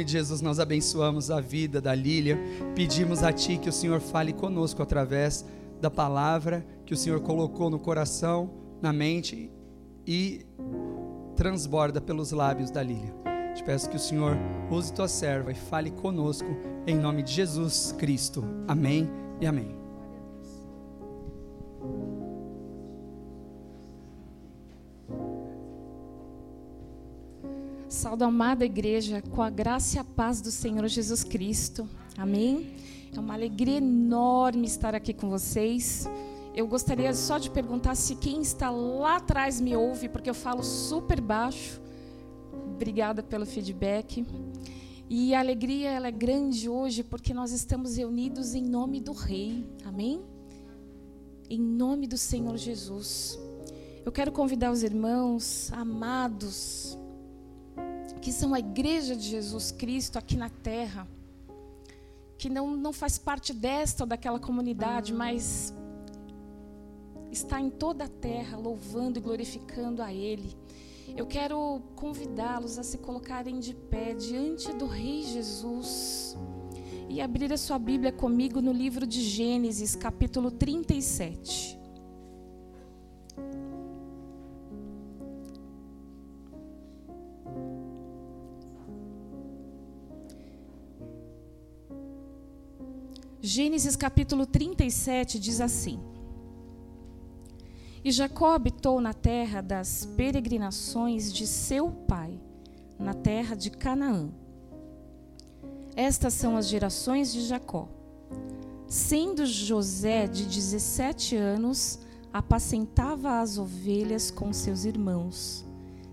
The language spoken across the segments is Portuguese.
nome de Jesus, nós abençoamos a vida da Lília. Pedimos a Ti que o Senhor fale conosco através da palavra que o Senhor colocou no coração, na mente e transborda pelos lábios da Lília. Te peço que o Senhor use tua serva e fale conosco em nome de Jesus Cristo. Amém e amém. Salve amada igreja, com a graça e a paz do Senhor Jesus Cristo. Amém? É uma alegria enorme estar aqui com vocês. Eu gostaria só de perguntar se quem está lá atrás me ouve, porque eu falo super baixo. Obrigada pelo feedback. E a alegria ela é grande hoje porque nós estamos reunidos em nome do Rei. Amém? Em nome do Senhor Jesus. Eu quero convidar os irmãos amados que são a igreja de Jesus Cristo aqui na terra, que não, não faz parte desta ou daquela comunidade, mas está em toda a terra louvando e glorificando a Ele. Eu quero convidá-los a se colocarem de pé diante do Rei Jesus e abrir a sua Bíblia comigo no livro de Gênesis, capítulo 37. Gênesis capítulo 37 diz assim: E Jacó habitou na terra das peregrinações de seu pai, na terra de Canaã. Estas são as gerações de Jacó. Sendo José de 17 anos, apacentava as ovelhas com seus irmãos.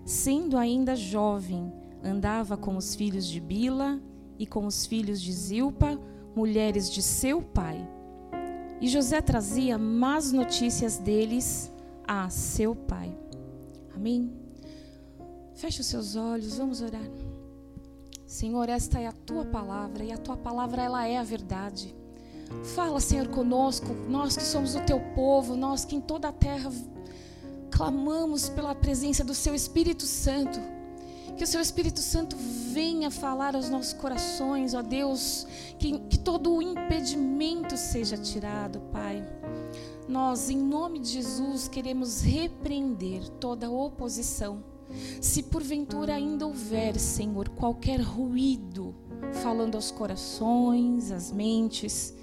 Sendo ainda jovem, andava com os filhos de Bila e com os filhos de Zilpa, mulheres de seu pai. E José trazia más notícias deles a seu pai. Amém? Feche os seus olhos, vamos orar. Senhor, esta é a tua palavra e a tua palavra ela é a verdade. Fala, Senhor, conosco, nós que somos o teu povo, nós que em toda a terra clamamos pela presença do seu Espírito Santo. Que o seu Espírito Santo venha falar aos nossos corações, ó Deus, que, que todo o impedimento seja tirado, Pai. Nós, em nome de Jesus, queremos repreender toda oposição. Se porventura ainda houver, Senhor, qualquer ruído falando aos corações, às mentes,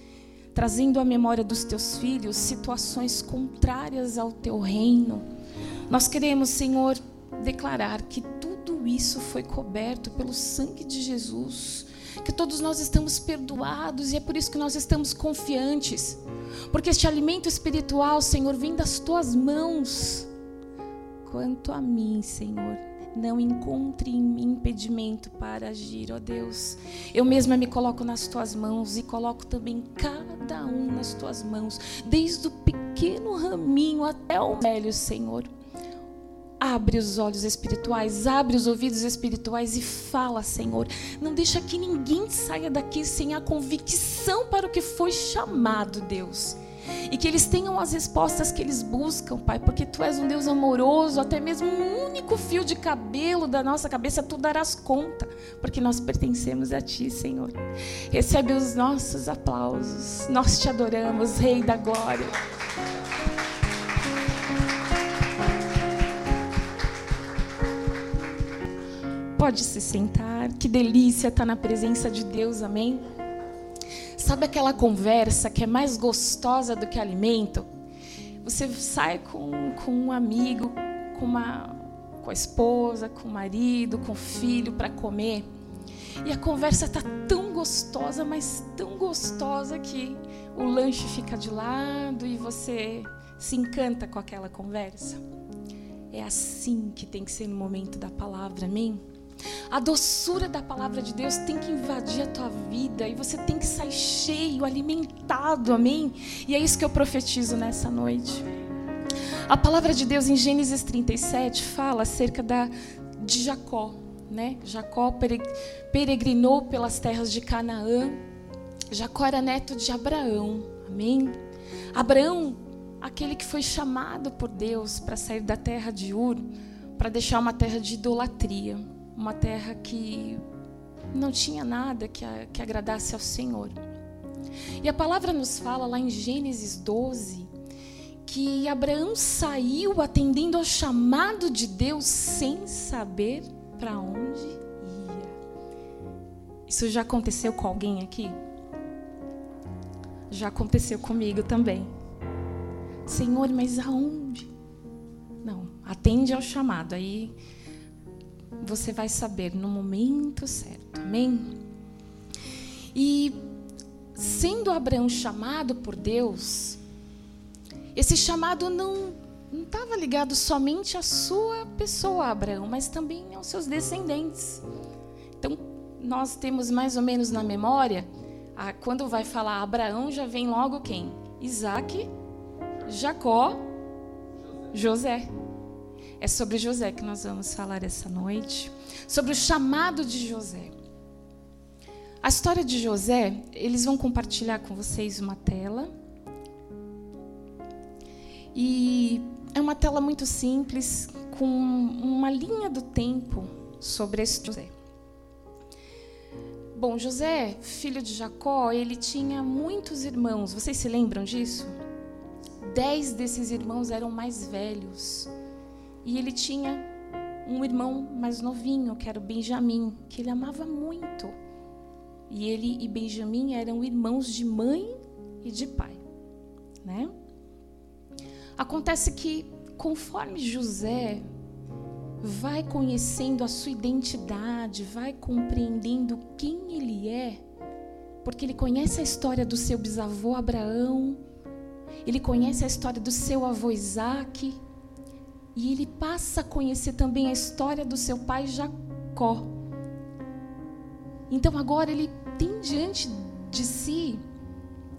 trazendo à memória dos teus filhos situações contrárias ao teu reino, nós queremos, Senhor, declarar que isso foi coberto pelo sangue de Jesus. Que todos nós estamos perdoados e é por isso que nós estamos confiantes. Porque este alimento espiritual, Senhor, vem das tuas mãos. Quanto a mim, Senhor, não encontre em mim impedimento para agir, ó Deus. Eu mesma me coloco nas tuas mãos e coloco também cada um nas tuas mãos, desde o pequeno raminho até o velho, Senhor. Abre os olhos espirituais, abre os ouvidos espirituais e fala, Senhor. Não deixa que ninguém saia daqui sem a convicção para o que foi chamado, Deus. E que eles tenham as respostas que eles buscam, Pai, porque Tu és um Deus amoroso, até mesmo um único fio de cabelo da nossa cabeça Tu darás conta, porque nós pertencemos a Ti, Senhor. Recebe os nossos aplausos, nós te adoramos, Rei da Glória. Pode se sentar. Que delícia estar na presença de Deus, amém? Sabe aquela conversa que é mais gostosa do que alimento? Você sai com, com um amigo, com, uma, com a esposa, com o marido, com o filho para comer. E a conversa está tão gostosa, mas tão gostosa que o lanche fica de lado e você se encanta com aquela conversa. É assim que tem que ser no momento da palavra, amém? A doçura da palavra de Deus tem que invadir a tua vida e você tem que sair cheio, alimentado, amém? E é isso que eu profetizo nessa noite. A palavra de Deus em Gênesis 37 fala acerca da, de Jacó, né? Jacó peregrinou pelas terras de Canaã. Jacó era neto de Abraão, amém? Abraão, aquele que foi chamado por Deus para sair da terra de Ur, para deixar uma terra de idolatria uma terra que não tinha nada que, a, que agradasse ao Senhor. E a palavra nos fala lá em Gênesis 12 que Abraão saiu atendendo ao chamado de Deus sem saber para onde ia. Isso já aconteceu com alguém aqui? Já aconteceu comigo também. Senhor, mas aonde? Não, atende ao chamado. Aí você vai saber no momento certo. Amém? E sendo Abraão chamado por Deus, esse chamado não não estava ligado somente à sua pessoa, Abraão, mas também aos seus descendentes. Então, nós temos mais ou menos na memória, a, quando vai falar Abraão, já vem logo quem? Isaac, Jacó, José. É sobre José que nós vamos falar essa noite, sobre o chamado de José. A história de José, eles vão compartilhar com vocês uma tela. E é uma tela muito simples, com uma linha do tempo sobre esse José. Bom, José, filho de Jacó, ele tinha muitos irmãos. Vocês se lembram disso? Dez desses irmãos eram mais velhos. E ele tinha um irmão mais novinho, que era o Benjamim, que ele amava muito. E ele e Benjamim eram irmãos de mãe e de pai, né? Acontece que conforme José vai conhecendo a sua identidade, vai compreendendo quem ele é, porque ele conhece a história do seu bisavô Abraão, ele conhece a história do seu avô Isaac, e ele passa a conhecer também a história do seu pai Jacó. Então agora ele tem diante de si,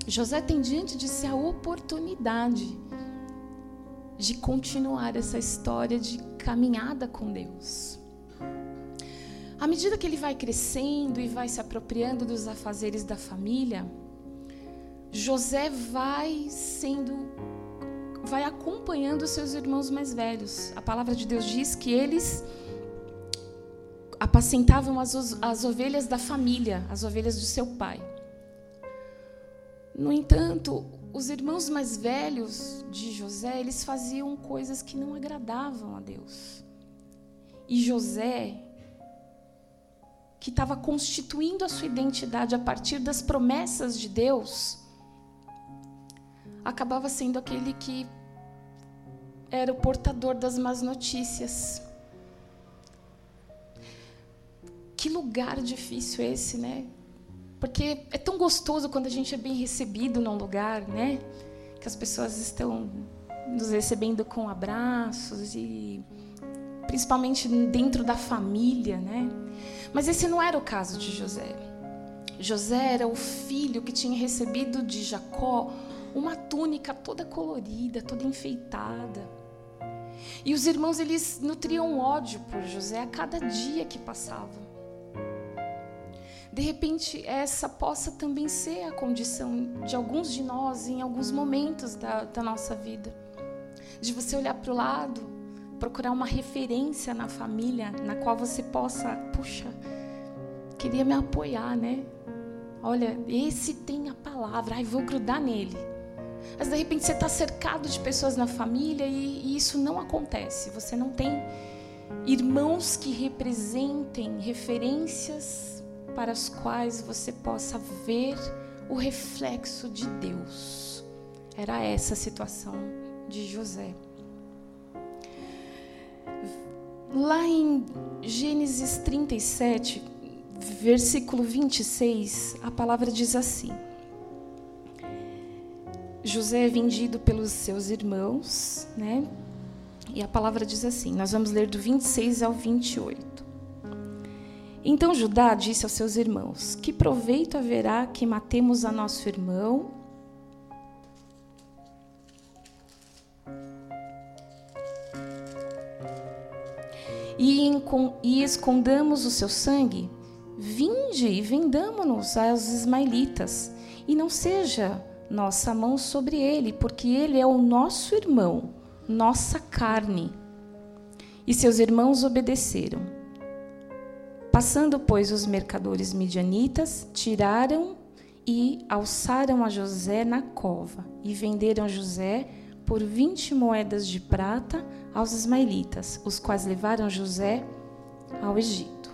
José tem diante de si a oportunidade de continuar essa história de caminhada com Deus. À medida que ele vai crescendo e vai se apropriando dos afazeres da família, José vai sendo vai acompanhando seus irmãos mais velhos. A palavra de Deus diz que eles apacentavam as, as ovelhas da família, as ovelhas do seu pai. No entanto, os irmãos mais velhos de José, eles faziam coisas que não agradavam a Deus. E José, que estava constituindo a sua identidade a partir das promessas de Deus, acabava sendo aquele que era o portador das más notícias. Que lugar difícil esse, né? Porque é tão gostoso quando a gente é bem recebido num lugar, né? Que as pessoas estão nos recebendo com abraços e principalmente dentro da família, né? Mas esse não era o caso de José. José era o filho que tinha recebido de Jacó uma túnica toda colorida, toda enfeitada. E os irmãos eles nutriam ódio por José a cada dia que passava de repente essa possa também ser a condição de alguns de nós em alguns momentos da, da nossa vida. De você olhar para o lado, procurar uma referência na família na qual você possa, puxa, queria me apoiar, né? Olha, esse tem a palavra, ai, vou grudar nele. Mas de repente você está cercado de pessoas na família e, e isso não acontece. Você não tem irmãos que representem referências para as quais você possa ver o reflexo de Deus. Era essa a situação de José. Lá em Gênesis 37, versículo 26, a palavra diz assim: José é vendido pelos seus irmãos, né? E a palavra diz assim: nós vamos ler do 26 ao 28. Então Judá disse aos seus irmãos: Que proveito haverá que matemos a nosso irmão? E, escondamos o seu sangue? Vinde e vendamo-nos aos ismaelitas, e não seja nossa mão sobre ele, porque ele é o nosso irmão, nossa carne. E seus irmãos obedeceram. Passando, pois, os mercadores midianitas, tiraram e alçaram a José na cova e venderam José por vinte moedas de prata aos ismaelitas, os quais levaram José ao Egito.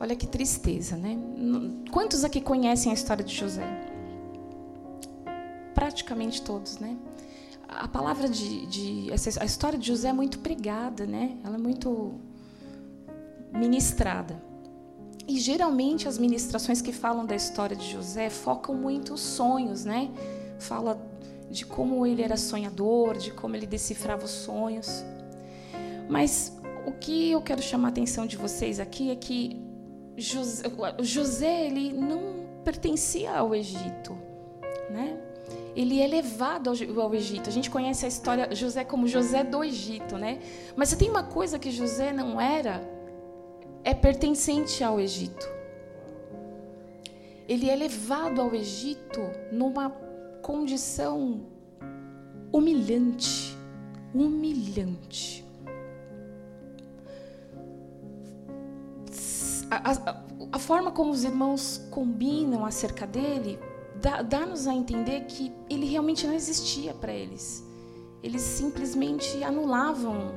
Olha que tristeza, né? Quantos aqui conhecem a história de José? Praticamente todos, né? A palavra de, de a história de José é muito pregada, né? Ela é muito ministrada. E geralmente as ministrações que falam da história de José focam muito os sonhos, né? Fala de como ele era sonhador, de como ele decifrava os sonhos. Mas o que eu quero chamar a atenção de vocês aqui é que José, José ele não pertencia ao Egito, né? Ele é levado ao, Egito. A gente conhece a história José como José do Egito, né? Mas você tem uma coisa que José não era, é pertencente ao Egito. Ele é levado ao Egito numa condição humilhante, humilhante. A, a, a, forma como os irmãos combinam acerca dele dá-nos dá a entender que ele realmente não existia para eles. Eles simplesmente anulavam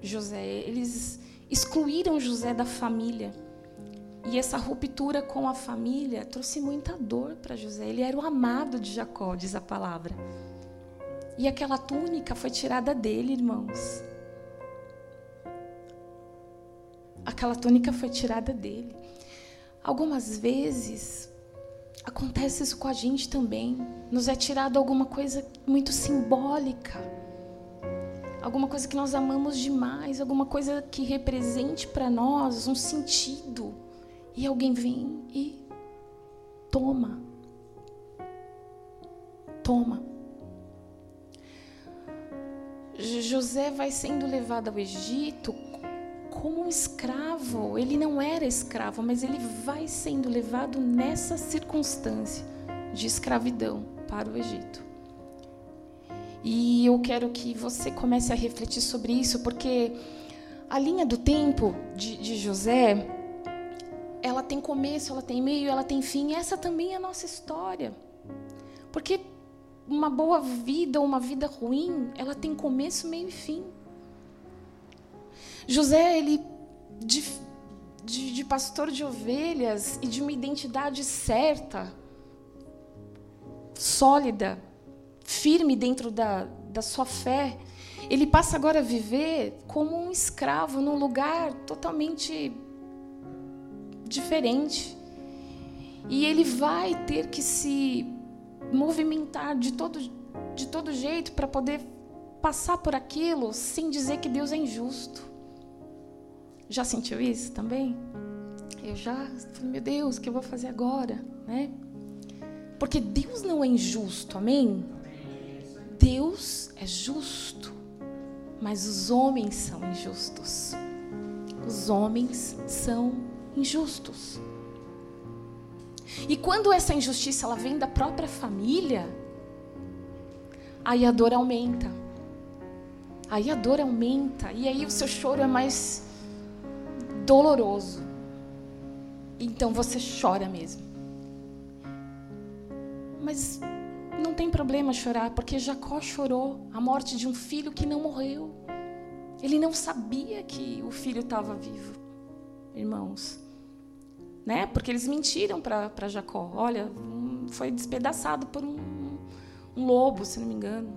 José. Eles excluíram José da família. E essa ruptura com a família trouxe muita dor para José. Ele era o amado de Jacó, diz a palavra. E aquela túnica foi tirada dele, irmãos. Aquela túnica foi tirada dele. Algumas vezes acontece isso com a gente também. Nos é tirado alguma coisa muito simbólica alguma coisa que nós amamos demais, alguma coisa que represente para nós um sentido. E alguém vem e toma. Toma. José vai sendo levado ao Egito como um escravo. Ele não era escravo, mas ele vai sendo levado nessa circunstância de escravidão para o Egito. E eu quero que você comece a refletir sobre isso, porque a linha do tempo de, de José, ela tem começo, ela tem meio, ela tem fim. Essa também é a nossa história. Porque uma boa vida ou uma vida ruim, ela tem começo, meio e fim. José, ele, de, de, de pastor de ovelhas e de uma identidade certa, sólida, firme dentro da, da sua fé, ele passa agora a viver como um escravo num lugar totalmente diferente. E ele vai ter que se movimentar de todo, de todo jeito para poder passar por aquilo sem dizer que Deus é injusto. Já sentiu isso também? Eu já, meu Deus, o que eu vou fazer agora, né? Porque Deus não é injusto, amém? Deus é justo, mas os homens são injustos. Os homens são injustos. E quando essa injustiça ela vem da própria família, aí a dor aumenta. Aí a dor aumenta e aí o seu choro é mais doloroso. Então você chora mesmo. Mas não tem problema chorar, porque Jacó chorou a morte de um filho que não morreu. Ele não sabia que o filho estava vivo, irmãos. Né? Porque eles mentiram para Jacó. Olha, foi despedaçado por um, um lobo, se não me engano,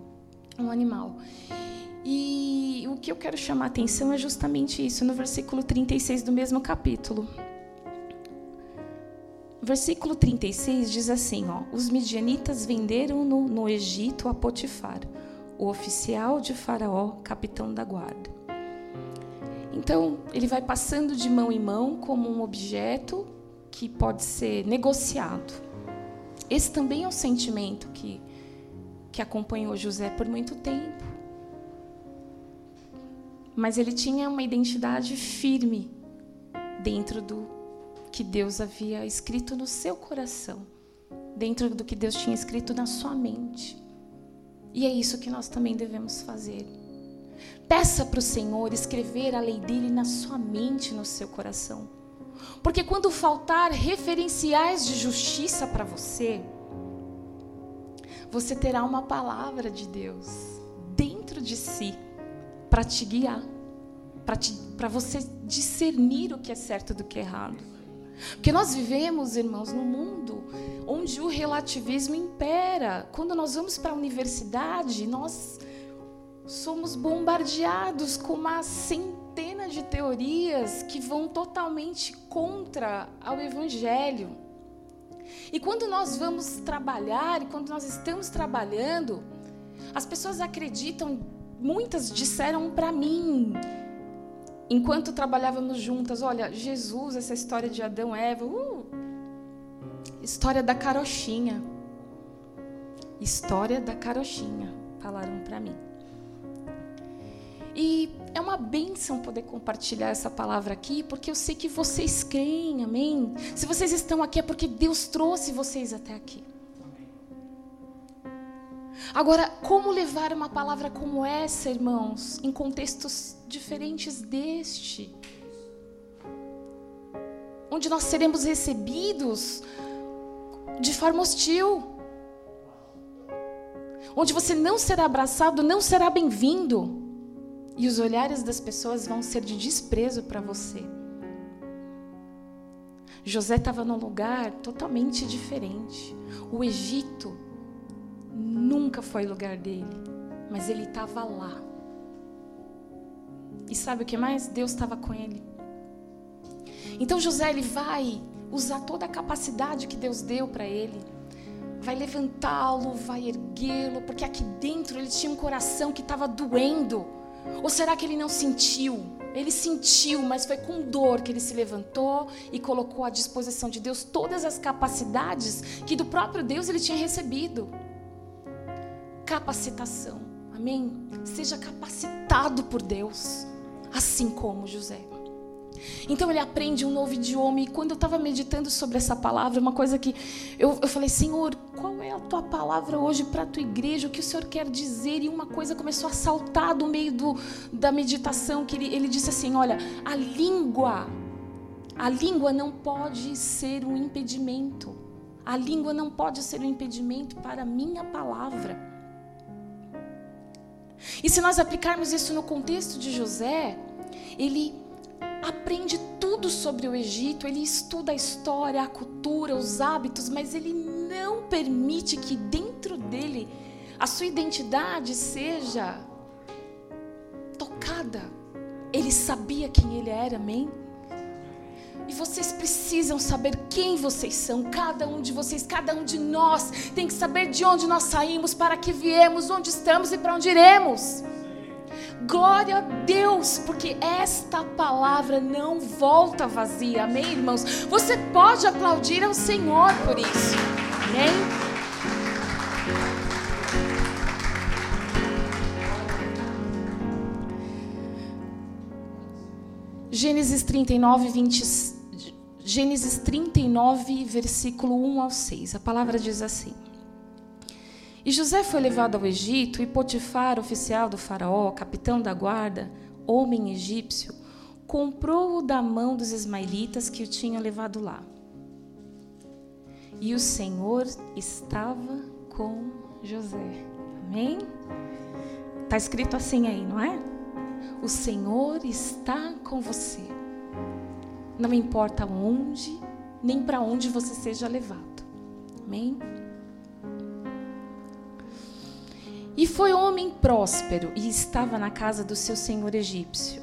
um animal. E o que eu quero chamar a atenção é justamente isso, no versículo 36 do mesmo capítulo versículo 36 diz assim: ó, Os midianitas venderam-no no Egito a Potifar, o oficial de Faraó, capitão da guarda. Então, ele vai passando de mão em mão como um objeto que pode ser negociado. Esse também é um sentimento que, que acompanhou José por muito tempo. Mas ele tinha uma identidade firme dentro do que Deus havia escrito no seu coração, dentro do que Deus tinha escrito na sua mente. E é isso que nós também devemos fazer. Peça para o Senhor escrever a lei dele na sua mente, no seu coração. Porque quando faltar referenciais de justiça para você, você terá uma palavra de Deus dentro de si para te guiar, para você discernir o que é certo do que é errado. Porque nós vivemos, irmãos, num mundo onde o relativismo impera. Quando nós vamos para a universidade, nós somos bombardeados com uma centena de teorias que vão totalmente contra ao evangelho. E quando nós vamos trabalhar, e quando nós estamos trabalhando, as pessoas acreditam, muitas disseram para mim, enquanto trabalhávamos juntas, olha, Jesus, essa história de Adão e Eva, uh, história da carochinha. História da carochinha, falaram para mim. E é uma bênção poder compartilhar essa palavra aqui, porque eu sei que vocês creem, amém? Se vocês estão aqui é porque Deus trouxe vocês até aqui. Agora, como levar uma palavra como essa, irmãos, em contextos diferentes deste? Onde nós seremos recebidos de forma hostil. Onde você não será abraçado, não será bem-vindo. E os olhares das pessoas vão ser de desprezo para você. José estava num lugar totalmente diferente. O Egito nunca foi lugar dele, mas ele estava lá. E sabe o que mais? Deus estava com ele. Então José ele vai usar toda a capacidade que Deus deu para ele. Vai levantá-lo, vai erguê-lo, porque aqui dentro ele tinha um coração que estava doendo ou será que ele não sentiu? Ele sentiu, mas foi com dor que ele se levantou e colocou à disposição de Deus todas as capacidades que do próprio Deus ele tinha recebido. Capacitação. Amém? Seja capacitado por Deus, assim como José. Então ele aprende um novo idioma. E quando eu estava meditando sobre essa palavra, uma coisa que eu, eu falei, Senhor, qual é a tua palavra hoje para a tua igreja? O que o Senhor quer dizer? E uma coisa começou a saltar do meio do, da meditação, que ele, ele disse assim: olha, a língua, a língua não pode ser um impedimento. A língua não pode ser um impedimento para a minha palavra. E se nós aplicarmos isso no contexto de José, ele aprende tudo sobre o Egito, ele estuda a história, a cultura, os hábitos, mas ele não permite que dentro dele a sua identidade seja tocada. Ele sabia quem ele era, amém? E vocês precisam saber quem vocês são, cada um de vocês, cada um de nós tem que saber de onde nós saímos, para que viemos, onde estamos e para onde iremos. Glória a Deus, porque esta palavra não volta vazia, amém, irmãos? Você pode aplaudir ao Senhor por isso, amém? Gênesis 39, 20, Gênesis 39, versículo 1 ao 6. A palavra diz assim: e José foi levado ao Egito, e Potifar, oficial do Faraó, capitão da guarda, homem egípcio, comprou-o da mão dos ismaelitas que o tinham levado lá. E o Senhor estava com José. Amém? Está escrito assim aí, não é? O Senhor está com você. Não importa onde, nem para onde você seja levado. Amém? E foi homem próspero e estava na casa do seu senhor egípcio.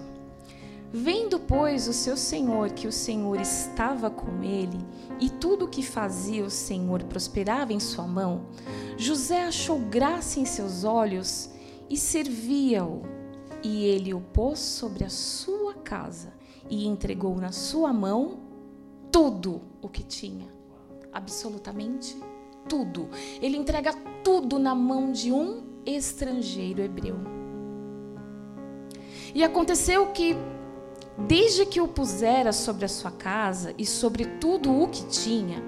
Vendo, pois, o seu senhor que o Senhor estava com ele, e tudo o que fazia o Senhor prosperava em sua mão, José achou graça em seus olhos e servia-o. E ele o pôs sobre a sua casa e entregou na sua mão tudo o que tinha. Absolutamente tudo. Ele entrega tudo na mão de um estrangeiro hebreu. E aconteceu que, desde que o pusera sobre a sua casa e sobre tudo o que tinha,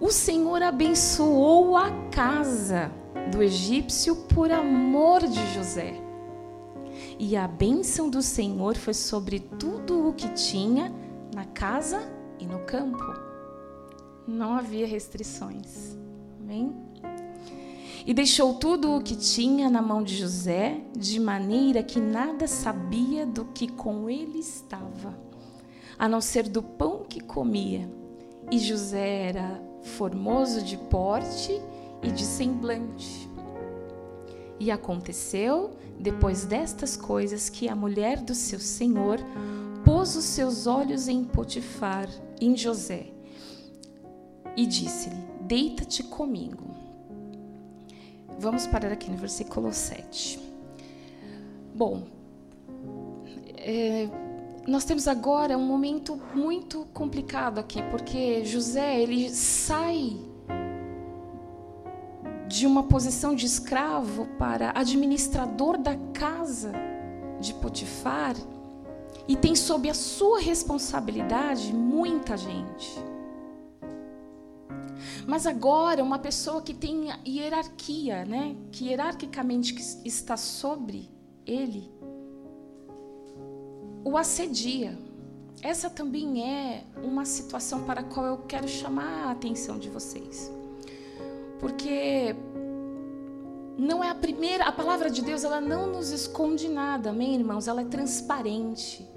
o Senhor abençoou a casa do egípcio por amor de José. E a bênção do Senhor foi sobre tudo o que tinha na casa e no campo. Não havia restrições. Amém? E deixou tudo o que tinha na mão de José, de maneira que nada sabia do que com ele estava, a não ser do pão que comia. E José era formoso de porte e de semblante. E aconteceu, depois destas coisas, que a mulher do seu senhor pôs os seus olhos em Potifar, em José, e disse-lhe: Deita-te comigo. Vamos parar aqui no versículo 7. Bom, é, nós temos agora um momento muito complicado aqui, porque José ele sai de uma posição de escravo para administrador da casa de Potifar e tem sob a sua responsabilidade muita gente. Mas agora, uma pessoa que tem hierarquia, né, que hierarquicamente está sobre ele, o assedia. Essa também é uma situação para a qual eu quero chamar a atenção de vocês. Porque não é a primeira, a palavra de Deus, ela não nos esconde nada, amém, irmãos? Ela é transparente.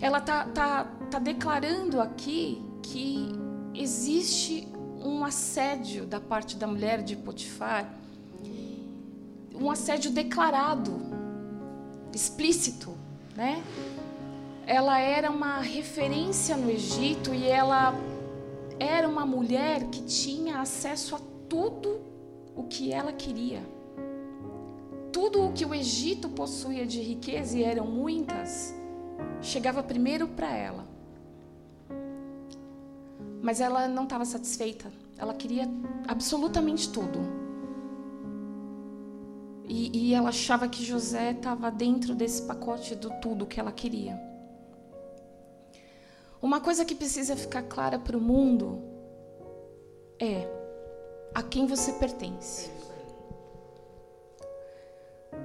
Ela tá, tá, tá declarando aqui que existe um assédio da parte da mulher de Potifar, um assédio declarado, explícito, né? Ela era uma referência no Egito e ela era uma mulher que tinha acesso a tudo o que ela queria. Tudo o que o Egito possuía de riqueza, e eram muitas, chegava primeiro para ela. Mas ela não estava satisfeita. Ela queria absolutamente tudo. E, e ela achava que José estava dentro desse pacote do tudo que ela queria. Uma coisa que precisa ficar clara para o mundo é a quem você pertence.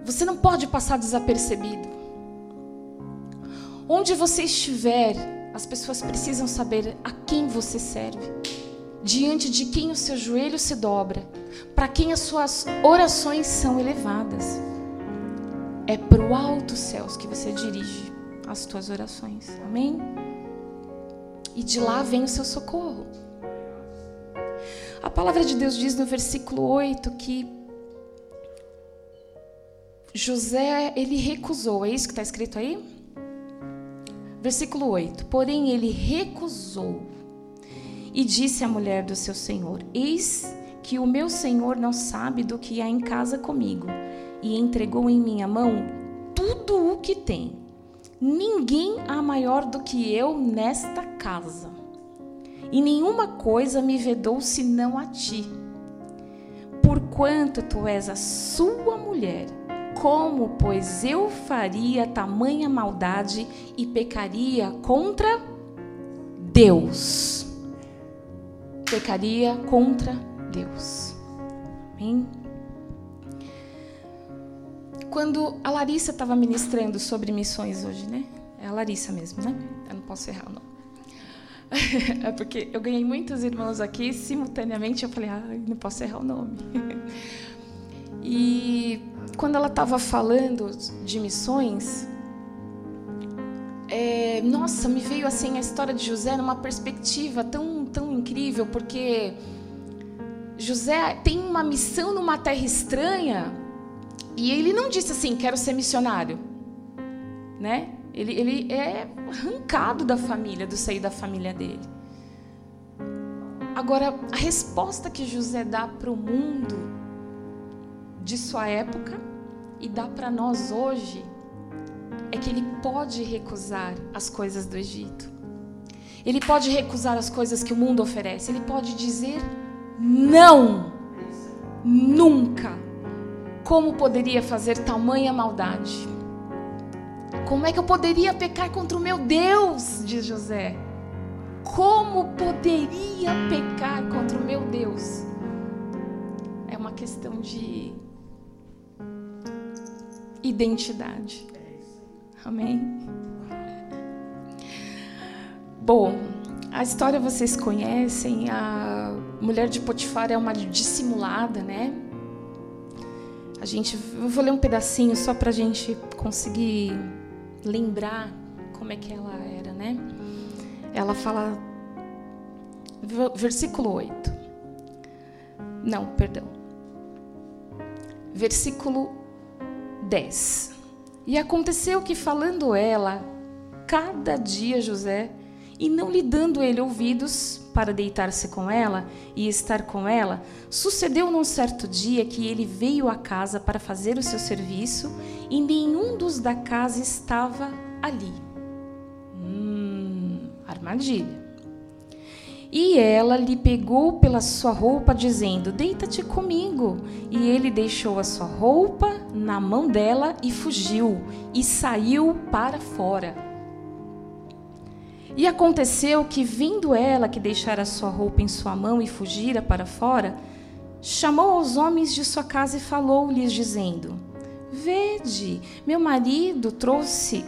Você não pode passar desapercebido. Onde você estiver, as pessoas precisam saber a quem você serve, diante de quem o seu joelho se dobra, para quem as suas orações são elevadas. É para o alto céus que você dirige as tuas orações. Amém? E de lá vem o seu socorro. A palavra de Deus diz no versículo 8 que José, ele recusou, é isso que está escrito aí? Versículo 8: Porém, ele recusou e disse à mulher do seu senhor: Eis que o meu senhor não sabe do que há em casa comigo, e entregou em minha mão tudo o que tem. Ninguém há maior do que eu nesta casa e nenhuma coisa me vedou senão a ti. Porquanto tu és a sua mulher, como, pois, eu faria tamanha maldade e pecaria contra Deus? Pecaria contra Deus. Amém? Quando a Larissa estava ministrando sobre missões hoje, né? É a Larissa mesmo, né? Eu não posso errar, não. é porque eu ganhei muitos irmãos aqui, simultaneamente eu falei, ai, não posso errar o nome. e quando ela estava falando de missões, é, nossa, me veio assim a história de José numa perspectiva tão, tão incrível, porque José tem uma missão numa terra estranha e ele não disse assim, quero ser missionário, né? Ele, ele é arrancado da família, do seio da família dele. Agora, a resposta que José dá para o mundo de sua época e dá para nós hoje é que ele pode recusar as coisas do Egito. Ele pode recusar as coisas que o mundo oferece. Ele pode dizer não. Nunca. Como poderia fazer tamanha maldade? Como é que eu poderia pecar contra o meu Deus? Diz José. Como poderia pecar contra o meu Deus? É uma questão de identidade. Amém? Bom, a história vocês conhecem. A mulher de Potifar é uma dissimulada, né? A gente, eu vou ler um pedacinho só para a gente conseguir lembrar como é que ela era, né? Ela fala, versículo 8. Não, perdão. Versículo 10. E aconteceu que, falando ela, cada dia José, e não lhe dando ele ouvidos para deitar-se com ela e estar com ela, sucedeu num certo dia que ele veio à casa para fazer o seu serviço e nenhum dos da casa estava ali. Hum, armadilha. E ela lhe pegou pela sua roupa, dizendo: Deita-te comigo. E ele deixou a sua roupa na mão dela e fugiu, e saiu para fora. E aconteceu que, vindo ela que deixara sua roupa em sua mão e fugira para fora, chamou aos homens de sua casa e falou-lhes, dizendo: Vede, meu marido trouxe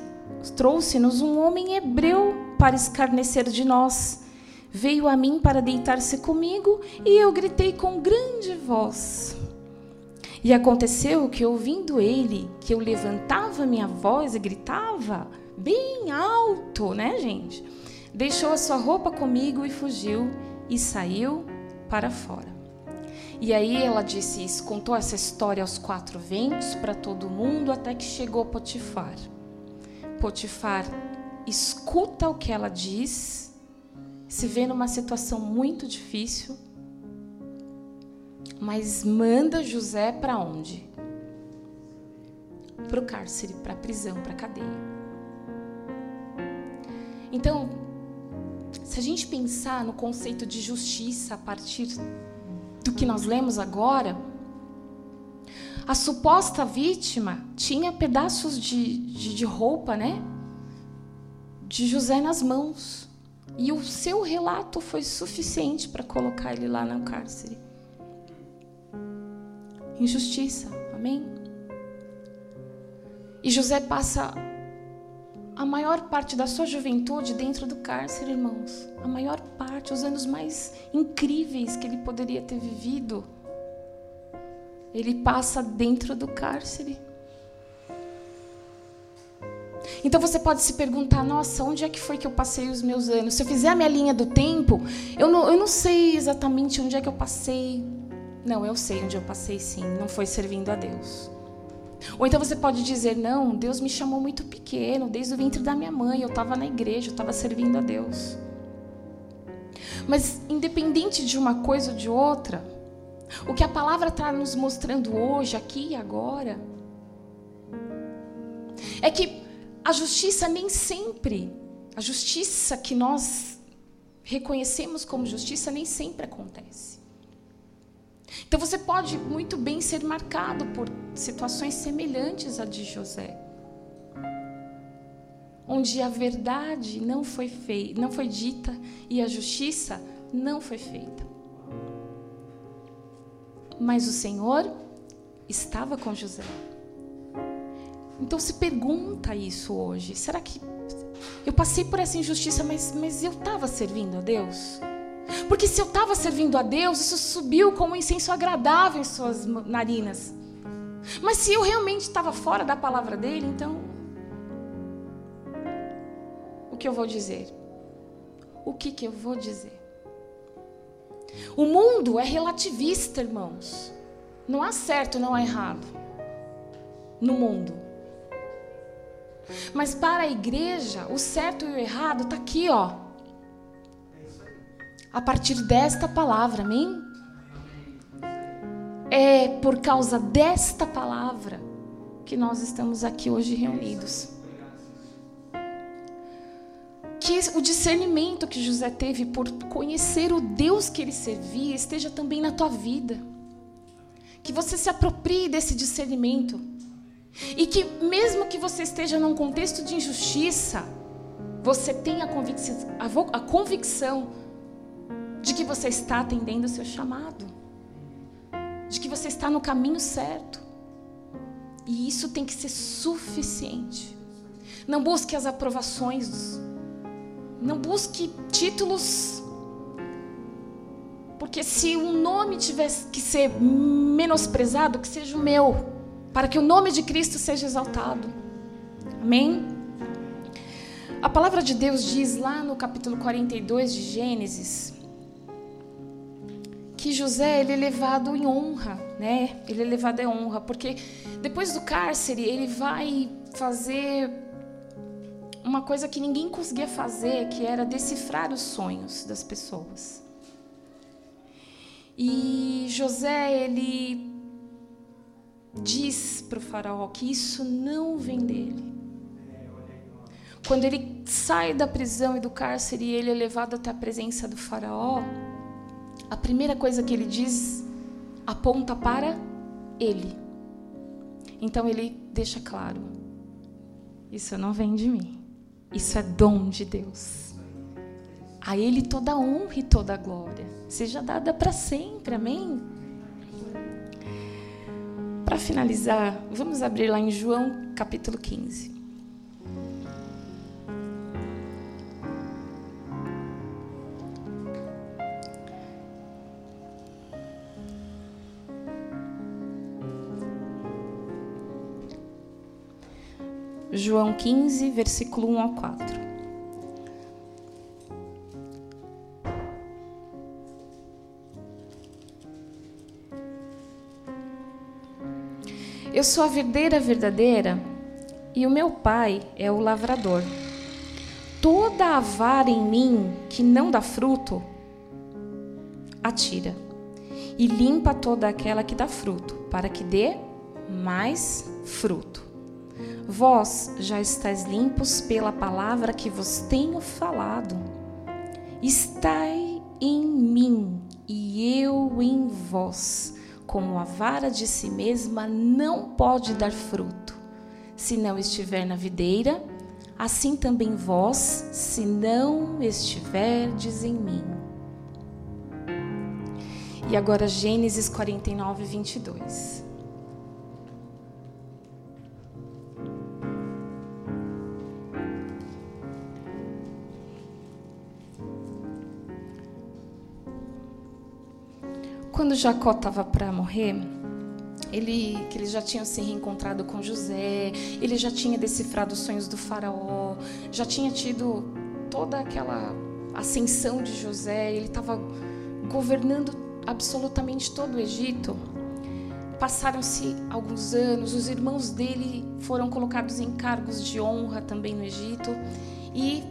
trouxe-nos um homem hebreu para escarnecer de nós veio a mim para deitar-se comigo e eu gritei com grande voz. E aconteceu que, ouvindo ele, que eu levantava minha voz e gritava bem alto, né, gente? Deixou a sua roupa comigo e fugiu e saiu para fora. E aí ela disse isso, contou essa história aos quatro ventos para todo mundo até que chegou Potifar. Potifar escuta o que ela diz se vê numa situação muito difícil, mas manda José para onde? Para o cárcere, para a prisão, para a cadeia. Então, se a gente pensar no conceito de justiça a partir do que nós lemos agora, a suposta vítima tinha pedaços de, de, de roupa, né? De José nas mãos. E o seu relato foi suficiente para colocar ele lá no cárcere. Injustiça, amém? E José passa a maior parte da sua juventude dentro do cárcere, irmãos. A maior parte, os anos mais incríveis que ele poderia ter vivido. Ele passa dentro do cárcere. Então você pode se perguntar: nossa, onde é que foi que eu passei os meus anos? Se eu fizer a minha linha do tempo, eu não, eu não sei exatamente onde é que eu passei. Não, eu sei onde eu passei sim, não foi servindo a Deus. Ou então você pode dizer: não, Deus me chamou muito pequeno, desde o ventre da minha mãe, eu estava na igreja, eu estava servindo a Deus. Mas, independente de uma coisa ou de outra, o que a palavra está nos mostrando hoje, aqui e agora, é que a justiça nem sempre, a justiça que nós reconhecemos como justiça nem sempre acontece. Então você pode muito bem ser marcado por situações semelhantes à de José, onde a verdade não foi feita, não foi dita e a justiça não foi feita. Mas o Senhor estava com José. Então se pergunta isso hoje. Será que eu passei por essa injustiça, mas, mas eu estava servindo a Deus? Porque se eu estava servindo a Deus, isso subiu como um incenso agradável em suas narinas. Mas se eu realmente estava fora da palavra dele, então. O que eu vou dizer? O que, que eu vou dizer? O mundo é relativista, irmãos. Não há certo, não há errado. No mundo. Mas para a igreja, o certo e o errado está aqui, ó. A partir desta palavra, amém? É por causa desta palavra que nós estamos aqui hoje reunidos. Que o discernimento que José teve por conhecer o Deus que ele servia esteja também na tua vida. Que você se aproprie desse discernimento e que, mesmo que você esteja num contexto de injustiça, você tenha a convicção, a convicção de que você está atendendo o seu chamado, de que você está no caminho certo. E isso tem que ser suficiente. Não busque as aprovações. Não busque títulos. Porque se um nome tivesse que ser menosprezado, que seja o meu, para que o nome de Cristo seja exaltado. Amém? A palavra de Deus diz lá no capítulo 42 de Gênesis que José ele é levado em honra, né? Ele é levado em honra, porque depois do cárcere ele vai fazer uma coisa que ninguém conseguia fazer, que era decifrar os sonhos das pessoas. E José, ele diz para o faraó que isso não vem dele. Quando ele sai da prisão e do cárcere ele é levado até a presença do faraó, a primeira coisa que ele diz aponta para ele. Então ele deixa claro: isso não vem de mim. Isso é dom de Deus. A Ele toda a honra e toda a glória seja dada para sempre. Amém? Para finalizar, vamos abrir lá em João capítulo 15. João 15, versículo 1 ao 4. Eu sou a videira verdadeira e o meu pai é o lavrador. Toda a vara em mim que não dá fruto, atira, e limpa toda aquela que dá fruto, para que dê mais fruto. Vós já estáis limpos pela palavra que vos tenho falado. Estai em mim e eu em vós. Como a vara de si mesma não pode dar fruto, se não estiver na videira, assim também vós, se não estiverdes em mim. E agora Gênesis 49, 22. Quando Jacó estava para morrer, ele, que eles já tinham se reencontrado com José, ele já tinha decifrado os sonhos do faraó, já tinha tido toda aquela ascensão de José, ele estava governando absolutamente todo o Egito. Passaram-se alguns anos, os irmãos dele foram colocados em cargos de honra também no Egito, e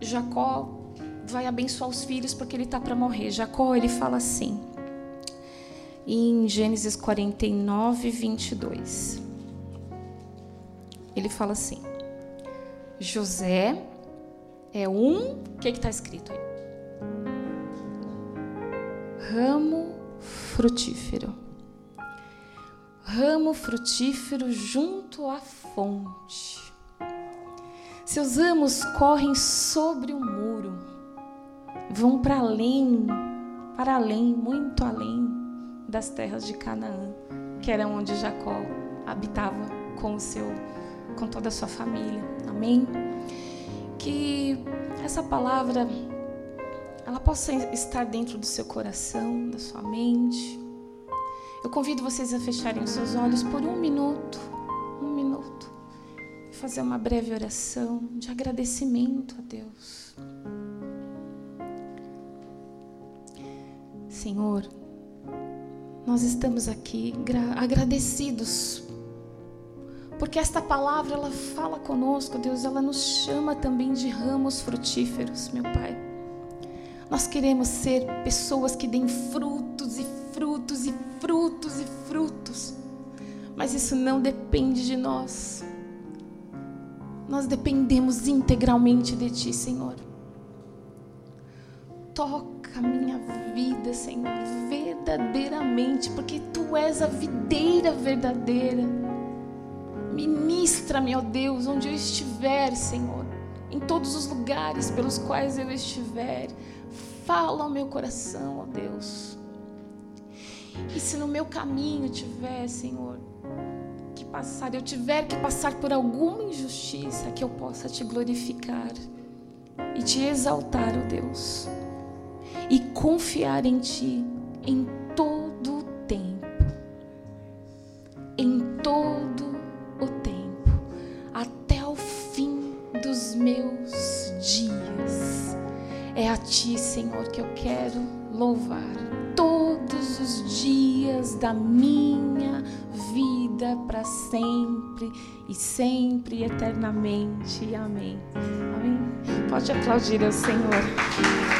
Jacó vai abençoar os filhos porque ele está para morrer. Jacó ele fala assim: em Gênesis 49, 22. Ele fala assim: José é um. O que está escrito aí? Ramo frutífero. Ramo frutífero junto à fonte. Seus ramos correm sobre o muro, vão para além, para além, muito além das terras de Canaã, que era onde Jacó habitava com o seu com toda a sua família. Amém. Que essa palavra ela possa estar dentro do seu coração, da sua mente. Eu convido vocês a fecharem os seus olhos por um minuto, um minuto, e fazer uma breve oração de agradecimento a Deus. Senhor, nós estamos aqui agradecidos porque esta palavra ela fala conosco, Deus, ela nos chama também de ramos frutíferos, meu Pai. Nós queremos ser pessoas que deem frutos e frutos e frutos e frutos. Mas isso não depende de nós. Nós dependemos integralmente de Ti, Senhor. Toca a minha vida, Senhor, verdadeiramente, porque Tu és a videira verdadeira. Ministra-me, ó Deus, onde eu estiver, Senhor, em todos os lugares pelos quais eu estiver. Fala ao meu coração, ó Deus. E se no meu caminho tiver, Senhor, que passar, eu tiver que passar por alguma injustiça, que eu possa te glorificar e te exaltar, ó Deus, e confiar em Ti em todo o tempo. Em todo o tempo, até o fim dos meus dias. É a Ti, Senhor, que eu quero louvar todos os dias da minha vida para sempre e sempre eternamente. Amém. Amém. Pode aplaudir ao Senhor.